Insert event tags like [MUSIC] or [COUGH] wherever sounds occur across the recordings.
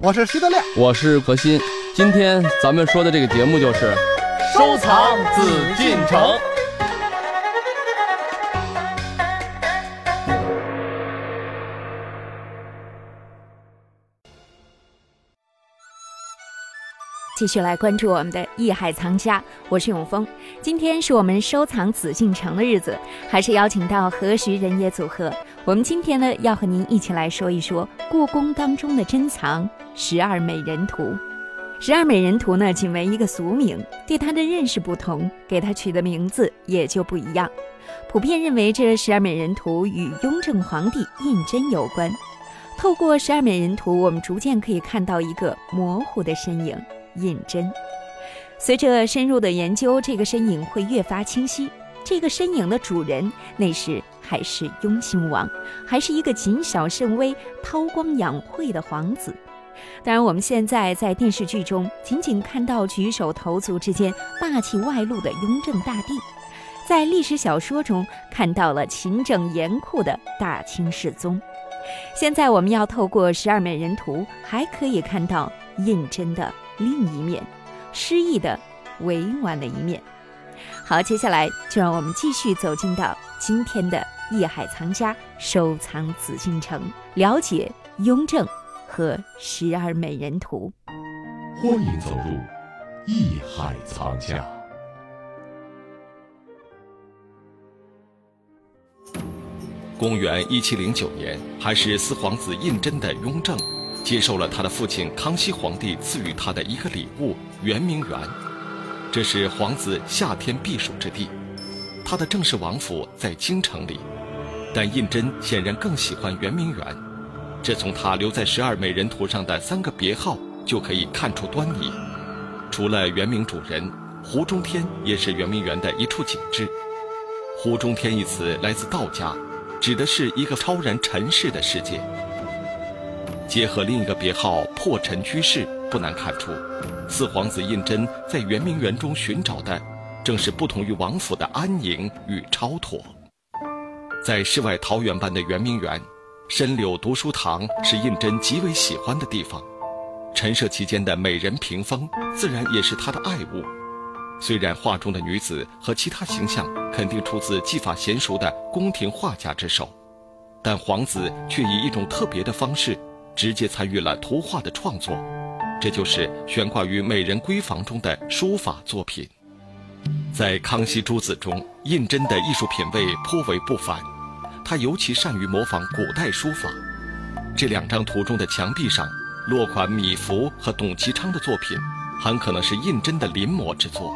我是徐德亮，我是何鑫。今天咱们说的这个节目就是收藏紫禁城。继续来关注我们的艺海藏家，我是永峰。今天是我们收藏紫禁城的日子，还是邀请到何徐人也组合。我们今天呢，要和您一起来说一说故宫当中的珍藏——十二美人图。十二美人图呢，仅为一个俗名，对它的认识不同，给它取的名字也就不一样。普遍认为，这十二美人图与雍正皇帝胤禛有关。透过十二美人图，我们逐渐可以看到一个模糊的身影。胤禛，随着深入的研究，这个身影会越发清晰。这个身影的主人，那时还是雍亲王，还是一个谨小慎微、韬光养晦的皇子。当然，我们现在在电视剧中仅仅看到举手投足之间霸气外露的雍正大帝，在历史小说中看到了勤政严酷的大清世宗。现在我们要透过十二美人图，还可以看到胤禛的。另一面，诗意的、委婉的一面。好，接下来就让我们继续走进到今天的艺海藏家收藏紫禁城，了解雍正和十二美人图。欢迎走入艺海藏家。公元一七零九年，还是四皇子胤禛的雍正。接受了他的父亲康熙皇帝赐予他的一个礼物——圆明园，这是皇子夏天避暑之地。他的正式王府在京城里，但胤禛显然更喜欢圆明园，这从他留在十二美人图上的三个别号就可以看出端倪。除了圆明主人，湖中天也是圆明园的一处景致。湖中天一词来自道家，指的是一个超然尘世的世界。结合另一个别号“破尘居士”，不难看出，四皇子胤禛在圆明园中寻找的，正是不同于王府的安宁与超脱。在世外桃源般的圆明园，深柳读书堂是胤禛极为喜欢的地方，陈设其间的美人屏风，自然也是他的爱物。虽然画中的女子和其他形象肯定出自技法娴熟的宫廷画家之手，但皇子却以一种特别的方式。直接参与了图画的创作，这就是悬挂于美人闺房中的书法作品。在《康熙诸子》中，胤禛的艺术品味颇为不凡，他尤其善于模仿古代书法。这两张图中的墙壁上落款米芾和董其昌的作品，很可能是胤禛的临摹之作；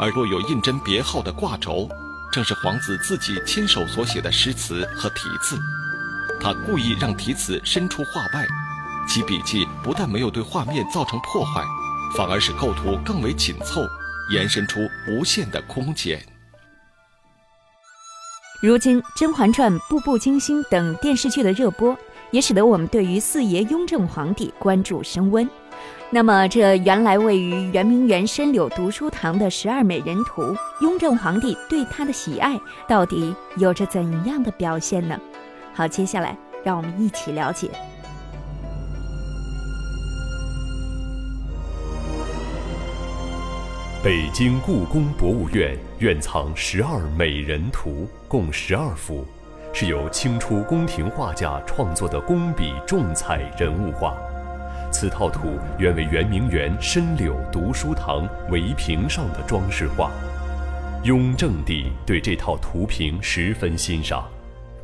而若有胤禛别号的挂轴，正是皇子自己亲手所写的诗词和题字。他故意让题词伸出画外，其笔迹不但没有对画面造成破坏，反而使构图更为紧凑，延伸出无限的空间。如今《甄嬛传》《步步惊心》等电视剧的热播，也使得我们对于四爷雍正皇帝关注升温。那么，这原来位于圆明园深柳读书堂的十二美人图，雍正皇帝对他的喜爱到底有着怎样的表现呢？好，接下来让我们一起了解。北京故宫博物院院藏十二美人图，共十二幅，是由清初宫廷画家创作的工笔重彩人物画。此套图原为圆明园深柳读书堂围屏上的装饰画。雍正帝对这套图屏十分欣赏。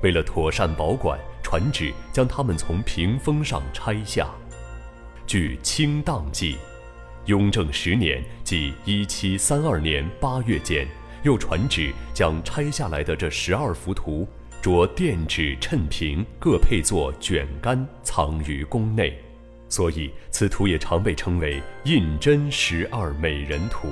为了妥善保管，传旨将它们从屏风上拆下。据《清档记》，雍正十年即一七三二年八月间，又传旨将拆下来的这十二幅图，着垫纸衬屏，各配作卷杆，藏于宫内。所以，此图也常被称为《胤禛十二美人图》。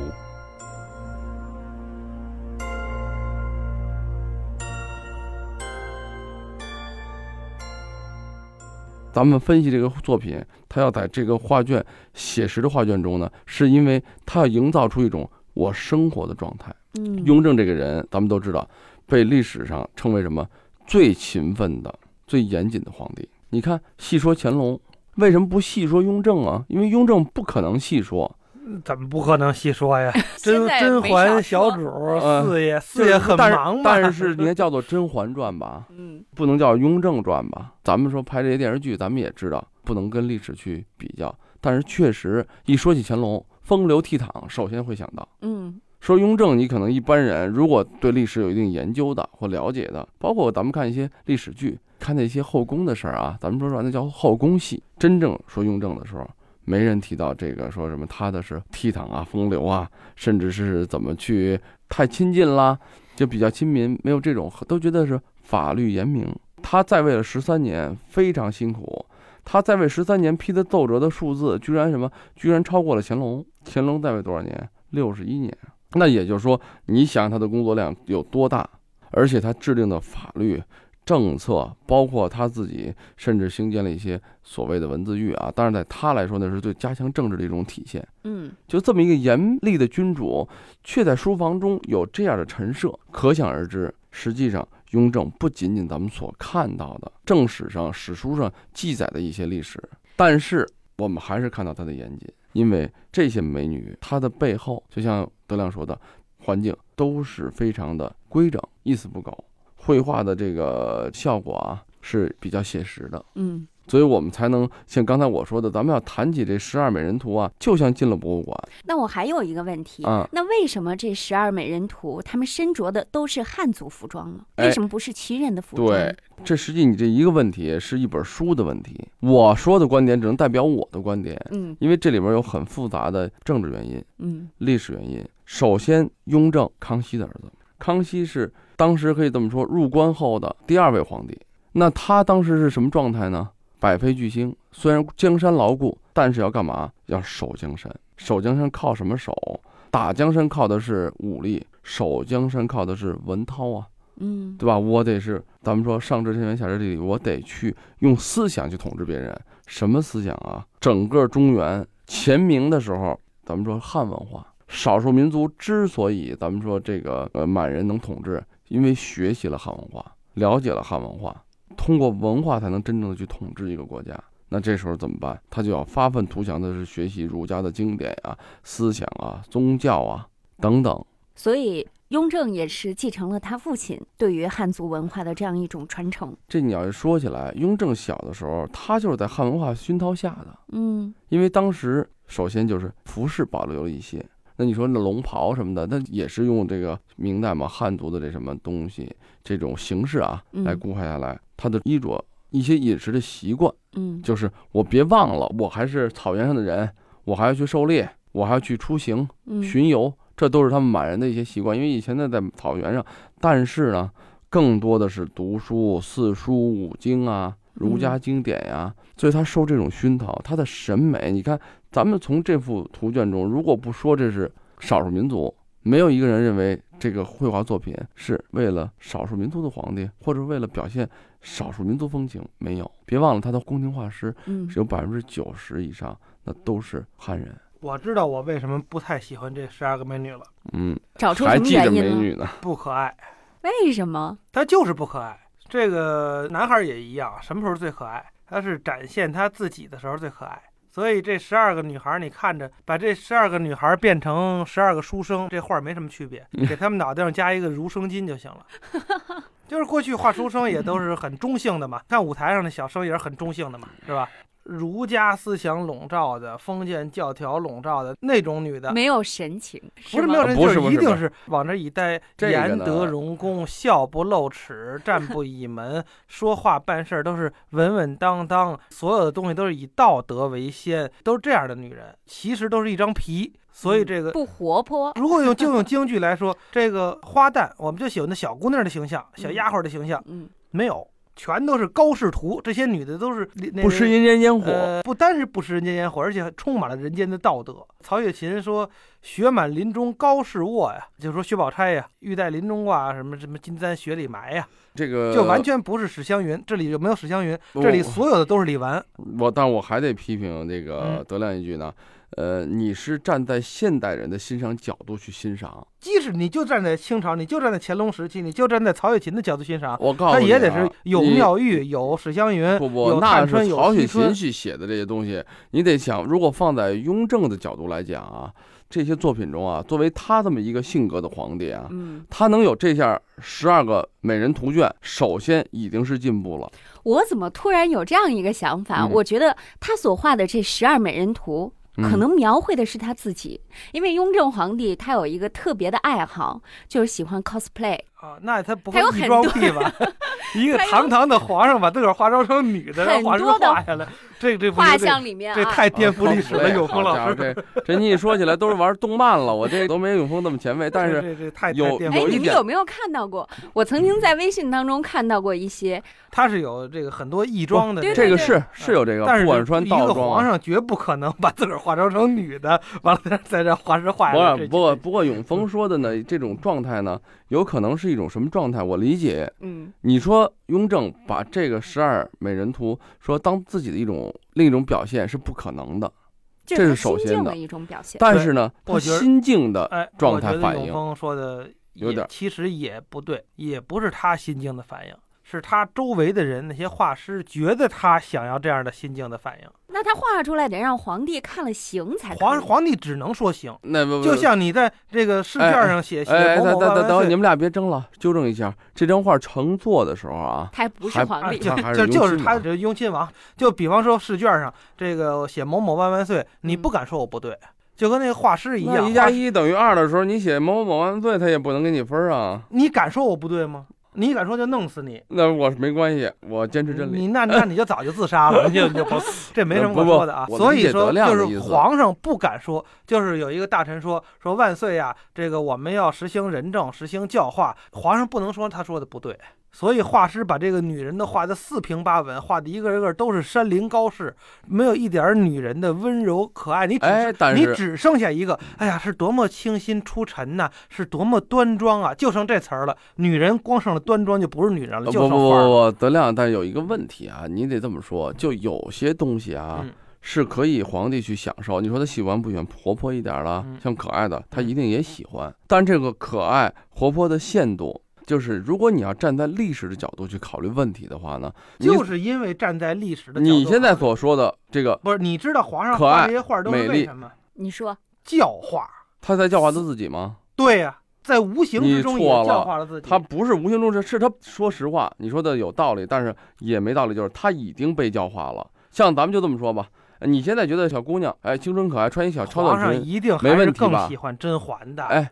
咱们分析这个作品，他要在这个画卷写实的画卷中呢，是因为他要营造出一种我生活的状态。嗯，雍正这个人，咱们都知道，被历史上称为什么最勤奋的、最严谨的皇帝。你看，细说乾隆，为什么不细说雍正啊？因为雍正不可能细说，怎么不可能细说呀？[LAUGHS] 甄甄嬛小主 [LAUGHS] 呃四爷，四爷很但是忙嘛。但是你看 [LAUGHS] 叫做《甄嬛传》吧，嗯不能叫《雍正传》吧？咱们说拍这些电视剧，咱们也知道不能跟历史去比较，但是确实一说起乾隆，风流倜傥，首先会想到。嗯说雍正，你可能一般人如果对历史有一定研究的或了解的，包括咱们看一些历史剧，看那些后宫的事儿啊，咱们说说那叫后宫戏。真正说雍正的时候，没人提到这个说什么他的是倜傥啊、风流啊，甚至是怎么去太亲近啦，就比较亲民，没有这种，都觉得是法律严明。他在位了十三年，非常辛苦。他在位十三年批的奏折的数字，居然什么？居然超过了乾隆。乾隆在位多少年？六十一年。那也就是说，你想他的工作量有多大，而且他制定的法律政策，包括他自己，甚至兴建了一些所谓的文字狱啊。当然，在他来说，那是对加强政治的一种体现。嗯就这么一个严厉的君主，却在书房中有这样的陈设，可想而知，实际上雍正不仅仅咱们所看到的正史上、史书上记载的一些历史，但是我们还是看到他的严谨，因为这些美女，她的背后，就像德亮说的，环境都是非常的规整，一丝不苟，绘画的这个效果啊是比较写实的。嗯所以我们才能像刚才我说的，咱们要谈起这十二美人图啊，就像进了博物馆那我还有一个问题，啊。那为什么这十二美人图他们身着的都是汉族服装呢？哎为什么不是旗人的服装？对，这实际你这一个问题是一本书的问题，我说的观点只能代表我的观点，嗯因为这里边有很复杂的政治原因、嗯历史原因。首先，雍正，康熙的儿子，康熙是当时可以这么说，入关后的第二位皇帝。那他当时是什么状态呢？百废俱兴，虽然江山牢固，但是要干嘛？要守江山。守江山靠什么守？打江山靠的是武力，守江山靠的是文韬啊。嗯对吧？我得是咱们说上知天文下知地理，我得去用思想去统治别人。什么思想啊？整个中原前明的时候，咱们说汉文化，少数民族之所以咱们说这个呃满人能统治，因为学习了汉文化，了解了汉文化，通过文化才能真正的去统治一个国家。那这时候怎么办？他就要发愤图强的是学习儒家的经典啊、思想啊、宗教啊等等。所以雍正也是继承了他父亲对于汉族文化的这样一种传承。这你要是说起来，雍正小的时候，他就是在汉文化熏陶下的。嗯因为当时首先就是服饰保留了一些，那你说那龙袍什么的，那也是用这个明代嘛汉族的这什么东西这种形式啊嗯来固化下来，他的衣着一些饮食的习惯，嗯。就是我别忘了，我还是草原上的人，我还要去狩猎，我还要去出行嗯。巡游，这都是他们满人的一些习惯。因为以前呢在草原上，但是呢更多的是读书、四书五经啊、儒家经典呀、所以他受这种熏陶，他的审美，你看咱们从这幅图卷中，如果不说这是少数民族，没有一个人认为这个绘画作品是为了少数民族的皇帝，或者为了表现少数民族风情，没有。别忘了他的宫廷画师嗯是有百分之九十以上，那都是汉人。我知道我为什么不太喜欢这十二个美女了，嗯，找出什么还记着原因？美女呢。[LAUGHS] 不可爱，为什么？[LAUGHS] 她就是不可爱。这个男孩也一样，什么时候最可爱？他是展现他自己的时候最可爱。所以这十二个女孩，你看着把这十二个女孩变成十二个书生，这画没什么区别，[LAUGHS] 给他们脑袋上加一个儒生巾就行了。[LAUGHS] 就是过去画书生也都是很中性的嘛，看舞台上的小生也是很中性的嘛，是吧？儒家思想笼罩的、封建教条笼罩的那种女的，没有神情，吗不是没有就是一定是往这一待，言德容恭，笑不露齿，[LAUGHS] 站不倚门，说话办事都是稳稳当当，所有的东西都是以道德为先，都是这样的女人，其实都是一张皮。所以这个，不活泼。如果用就用京剧来说，这个花旦，我们就喜欢那小姑娘的形象，小丫鬟的形象，嗯。没有，全都是高仕途，这些女的都是那不食人间烟火，呃，不单是不食人间烟火，而且充满了人间的道德。曹雪芹说：“雪满林中高士卧呀，就说薛宝钗呀，玉带林中挂，什么什么金簪雪里埋呀，这个就完全不是史湘云。这里就没有史湘云，这里所有的都是李纨。我，但我还得批评这个嗯德亮一句呢。呃，你是站在现代人的欣赏角度去欣赏，即使你就站在清朝，你就站在乾隆时期，你就站在曹雪芹的角度欣赏，我告诉你、啊，他也得是有你妙玉、有史湘云、不不，有那探春、是曹雪有惜春芹。去写的这些东西，你得想，如果放在雍正的角度来讲啊，这些作品中啊，作为他这么一个性格的皇帝啊，嗯，他能有这下十二个美人图卷，首先已经是进步了。我怎么突然有这样一个想法？嗯我觉得他所画的这十二美人图。可嗯能描绘的是他自己，因为雍正皇帝他有一个特别的爱好，就是喜欢 cosplay。啊，那他不他有会异装很多癖吧？[LAUGHS] 一个堂堂的皇上把自个儿化妆成女的，让画师很多的画下来，这这画像里面啊，这太颠覆历史了，啊永峰老师。这这你一说起来都是玩动漫了，我这都没永峰那么前卫。[LAUGHS] 但是这这太有哎，了有一点你们有没有看到过？我曾经在微信当中看到过一些，他是有这个很多异装的这个是是有这个，但是不管是穿一个道装啊。皇上绝不可能把自个儿化妆成女的，完了再再让画师画不下来。不过不过，永峰说的呢，这种状态呢，有可能是一种什么状态？我理解，嗯，你说雍正把这个十二美人图说当自己的一种另一种表现是不可能的，这这是首先的心境的一种表现。但是呢，他心境的哎，状态反应说的有点其实也不对，也不是他心境的反应，是他周围的人那些画师觉得他想要这样的心境的反应。那他画出来得让皇帝看了行才皇皇帝只能说行，那不就像你在这个试卷上写写哎，某等某万万等等等，你。们俩别争了，纠正一下，这张画成作的时候啊，他还不是皇帝。啊 [LAUGHS] 就就是就是雍亲王他这雍亲王，就比方说试卷上这个写某某万万岁，你不敢说我不对，就跟那个画师一样，一加一等于二的时候，你写某某某万岁，他也不能给你分啊。你敢说我不对吗？你敢说就弄死你，那我没关系，我坚持真理。你那那你就早就自杀了，你 [LAUGHS] 就你就不，这没什么可说的啊。所以说就是皇上不敢说，就是有一个大臣说说万岁呀，这个我们要实行仁政，实行教化，皇上不能说他说的不对。所以画师把这个女人的画的四平八稳，画的一个一个都是山林高士，没有一点女人的温柔可爱。你只你只剩下一个，哎呀，是多么清新出尘呐、是多么端庄啊，就剩这词儿了。女人光剩了端庄就不是女人了，就不不。不不，德亮，但是有一个问题啊，你得这么说，就有些东西啊。嗯是可以皇帝去享受，你说他喜欢不喜欢活泼一点儿的，嗯像可爱的，他一定也喜欢。但这个可爱活泼的限度，就是如果你要站在历史的角度去考虑问题的话呢，就是因为站在历史的角度你现在所说的这个，不是，你知道皇上可爱画这些画都是美丽为什么？你说教化。他在教化他自己吗？对呀、在无形之中也你错了教化了自己。他不是无形中是是他说实话，你说的有道理，但是也没道理，就是他已经被教化了。像咱们就这么说吧，你现在觉得小姑娘哎青春可爱，穿一小超皇上短裙，一定没还是更喜欢甄嬛的，哎，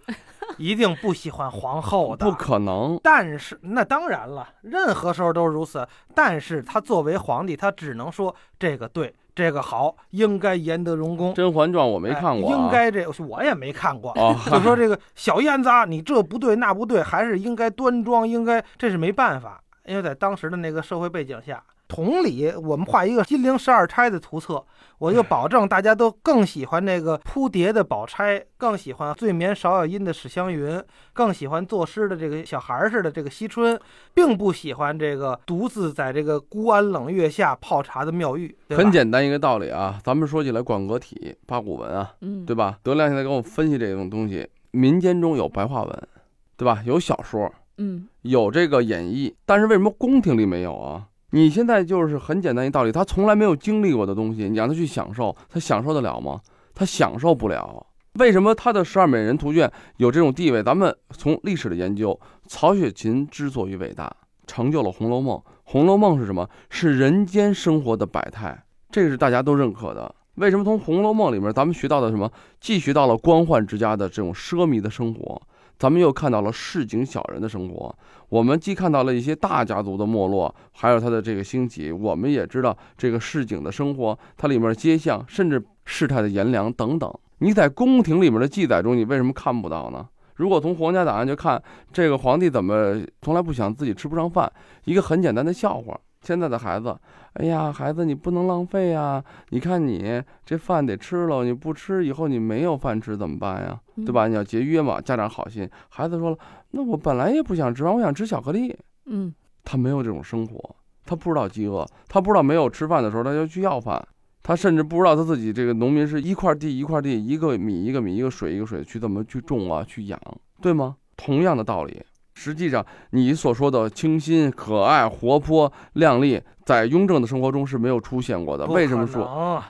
一定不喜欢皇后的。[LAUGHS] 不可能。但是那当然了，任何时候都是如此。但是他作为皇帝，他只能说这个对，这个好，应该严得荣《公。甄嬛传》我没哎看过、啊，应该这我也没看过。哦，[LAUGHS] 就说这个小燕子啊，你这不对那不对，还是应该端庄，应该这是没办法，因为在当时的那个社会背景下。同理，我们画一个金陵十二钗的图册，我就保证大家都更喜欢那个扑蝶的宝钗，更喜欢醉眠芍药阴的史湘云，更喜欢作诗的这个小孩儿似的这个惜春，并不喜欢这个独自在这个孤安冷月下泡茶的妙玉。很简单一个道理啊。咱们说起来广格体、八股文啊，嗯，对吧？德亮现在给我分析这种东西，民间中有白话文，对吧？有小说，嗯，有这个演绎，但是为什么宫廷里没有啊？你现在就是很简单一道理，他从来没有经历过的东西，你让他去享受，他享受得了吗？他享受不了。为什么他的十二美人图卷有这种地位？咱们从历史的研究，曹雪芹之所以伟大，成就了《红楼梦》。《红楼梦》是什么？是人间生活的百态，这个是大家都认可的。为什么从《红楼梦》里面咱们学到的什么？既学到了官宦之家的这种奢靡的生活，咱们又看到了市井小人的生活。我们既看到了一些大家族的没落，还有它的这个兴起，我们也知道这个市井的生活，它里面的街巷，甚至世态的炎凉等等。你在宫廷里面的记载中，你为什么看不到呢？如果从皇家档案就看这个皇帝怎么从来不想自己吃不上饭，一个很简单的笑话。现在的孩子，哎呀，孩子你不能浪费呀！你看你这饭得吃了，你不吃以后你没有饭吃怎么办呀？对吧？你要节约嘛。家长好心，孩子说了，那我本来也不想吃饭，我想吃巧克力。嗯，他没有这种生活，他不知道饥饿，他不知道没有吃饭的时候他就去要饭，他甚至不知道他自己这个农民是一块地一块地，一个米一个米，一个水一个水去怎么去种啊，去养，对吗？同样的道理，实际上你所说的清新、可爱、活泼、靓丽，在雍正的生活中是没有出现过的。为什么说？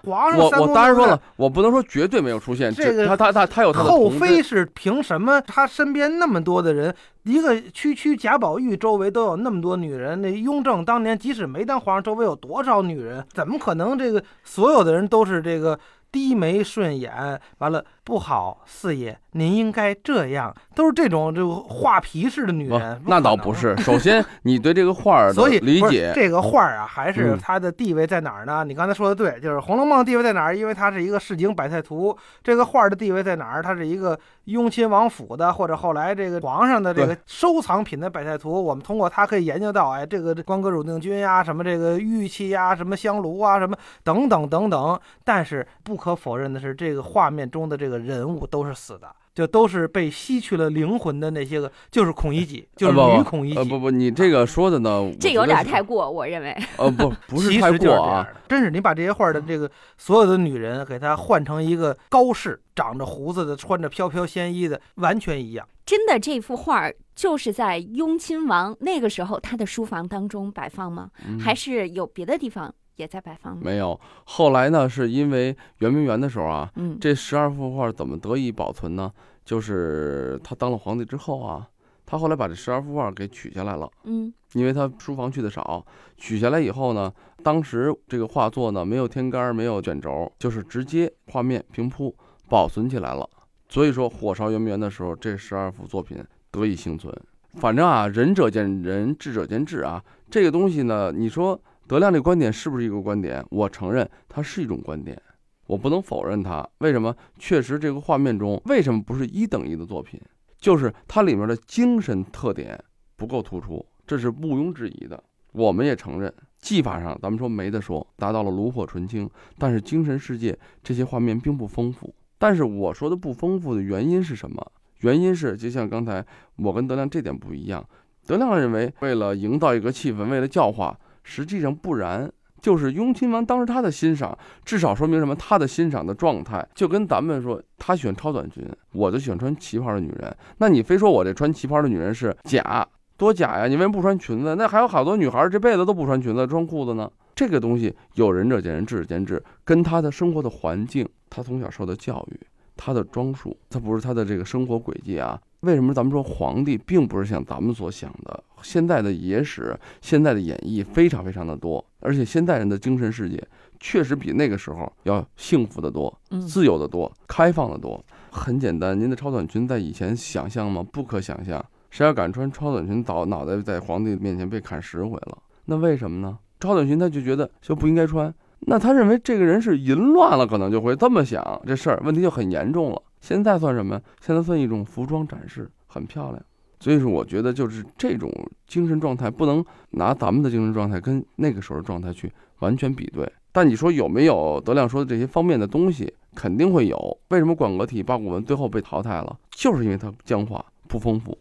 皇上我我当然说了，我不能说绝对没有出现。这个他他他他有他的后妃是凭什么？他身边那么多的人，一个区区贾宝玉周围都有那么多女人。那雍正当年即使没当皇上，周围有多少女人？怎么可能这个所有的人都是这个？低眉顺眼，完了不好，四爷，您应该这样，都是这种就画皮式的女人。那倒不是，首先你对这个画儿的 [LAUGHS] 理解，这个画儿啊，还是它的地位在哪儿呢？你刚才说的对，就是《红楼梦》地位在哪儿？因为它是一个市井百态图。这个画儿的地位在哪儿？它是一个雍亲王府的，或者后来这个皇上的这个收藏品的百态图。我们通过它可以研究到，哎，这个光阁汝定军呀，什么这个玉器呀，什么香炉啊，什么等等等等。但是不可。可否认的是，这个画面中的这个人物都是死的，就都是被吸去了灵魂的那些个，就是孔乙己，就是女孔乙己。呃，不不，你这个说的呢，这有点太过，我认为。呃，不，[LAUGHS] 不是太过啊，真是你把这些画的这个 [LAUGHS] 所有的女人给她换成一个高士，长着胡子的，穿着飘飘仙衣的，完全一样。真的，这幅画就是在雍亲王那个时候他的书房当中摆放吗？还是有别的地方？也在摆放没有。后来呢，是因为圆明园的时候啊，嗯，这十二幅画怎么得以保存呢？就是他当了皇帝之后啊，他后来把这十二幅画给取下来了，嗯，因为他书房去的少，取下来以后呢，当时这个画作呢没有天杆，没有卷轴，就是直接画面平铺保存起来了。所以说，火烧圆明园的时候，这十二幅作品得以幸存。反正啊，仁者见仁，智者见智啊，这个东西呢，你说。德亮这观点是不是一个观点？我承认它是一种观点，我不能否认它。为什么？确实，这个画面中为什么不是一等一的作品？就是它里面的精神特点不够突出，这是毋庸置疑的。我们也承认，技法上咱们说没得说，达到了炉火纯青，但是精神世界这些画面并不丰富。但是我说的不丰富的原因是什么？原因是就像刚才我跟德亮这点不一样，德亮认为为了营造一个气氛，为了教化。实际上不然，就是雍亲王当时他的欣赏，至少说明什么？他的欣赏的状态就跟咱们说，他喜欢超短裙，我就喜欢穿旗袍的女人。那你非说我这穿旗袍的女人是假，多假呀？你为什么不穿裙子？那还有好多女孩这辈子都不穿裙子，穿裤子呢？这个东西有仁者见仁，智者见智，跟他的生活的环境，他从小受的教育，他的装束，他不是他的这个生活轨迹啊。为什么咱们说皇帝并不是像咱们所想的？现在的野史、现在的演绎非常非常的多，而且现代人的精神世界确实比那个时候要幸福的多、自由的多、开放的多。很简单，您的超短裙在以前想象吗？不可想象。谁要敢穿超短裙，早脑袋在皇帝面前被砍十回了。那为什么呢？超短裙他就觉得就不应该穿，那他认为这个人是淫乱了，可能就会这么想这事儿，问题就很严重了。现在算什么？现在算一种服装展示，很漂亮。所以说，我觉得就是这种精神状态，不能拿咱们的精神状态跟那个时候的状态去完全比对。但你说有没有德亮说的这些方面的东西，肯定会有。为什么广格体八股文最后被淘汰了？就是因为它僵化不丰富，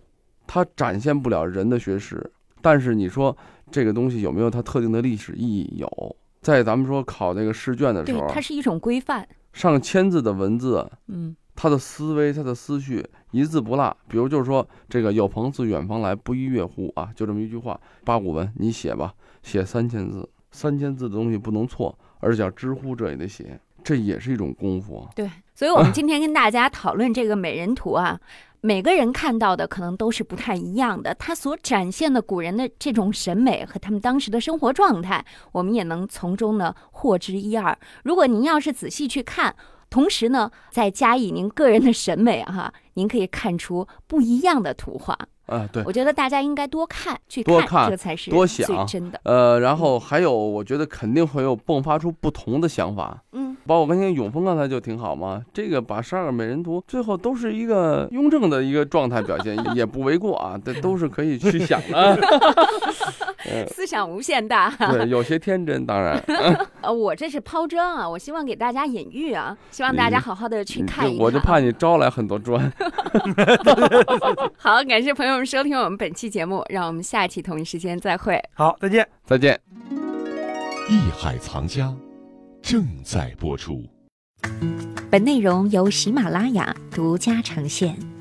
它展现不了人的学识。但是你说这个东西有没有它特定的历史意义？有，在咱们说考那个试卷的时候，它是一种规范，上千字的文字，嗯。他的思维，他的思绪一字不落。比如就是说，这个有朋自远方来，不亦乐乎啊？就这么一句话，八股文你写吧，写三千字，三千字的东西不能错，而且知乎这也得写，这也是一种功夫。对，所以我们今天跟大家讨论这个美人图啊，每个人看到的可能都是不太一样的，他所展现的古人的这种审美和他们当时的生活状态，我们也能从中呢获知一二。如果您要是仔细去看。同时呢，再加以您个人的审美哈，您可以看出不一样的图画。啊，对，我觉得大家应该多看，去多看，这才是多想真的。呃，然后还有，我觉得肯定会有迸发出不同的想法。嗯，包括刚才永峰刚才就挺好嘛，这个把十二个美人图最后都是一个雍正的一个状态表现，也不为过啊，[LAUGHS] 这都是可以去想的。[LAUGHS] 思想无限大，[LAUGHS] 对，有些天真，当然。呃，我这是抛砖啊，我希望给大家隐喻啊，希望大家好好的去看一看。我就怕你招来很多砖。[LAUGHS] 好，感谢朋友。们收听我们本期节目，让我们下期同一时间再会。好，再见，再见。艺海藏家，正在播出。本内容由喜马拉雅独家呈现。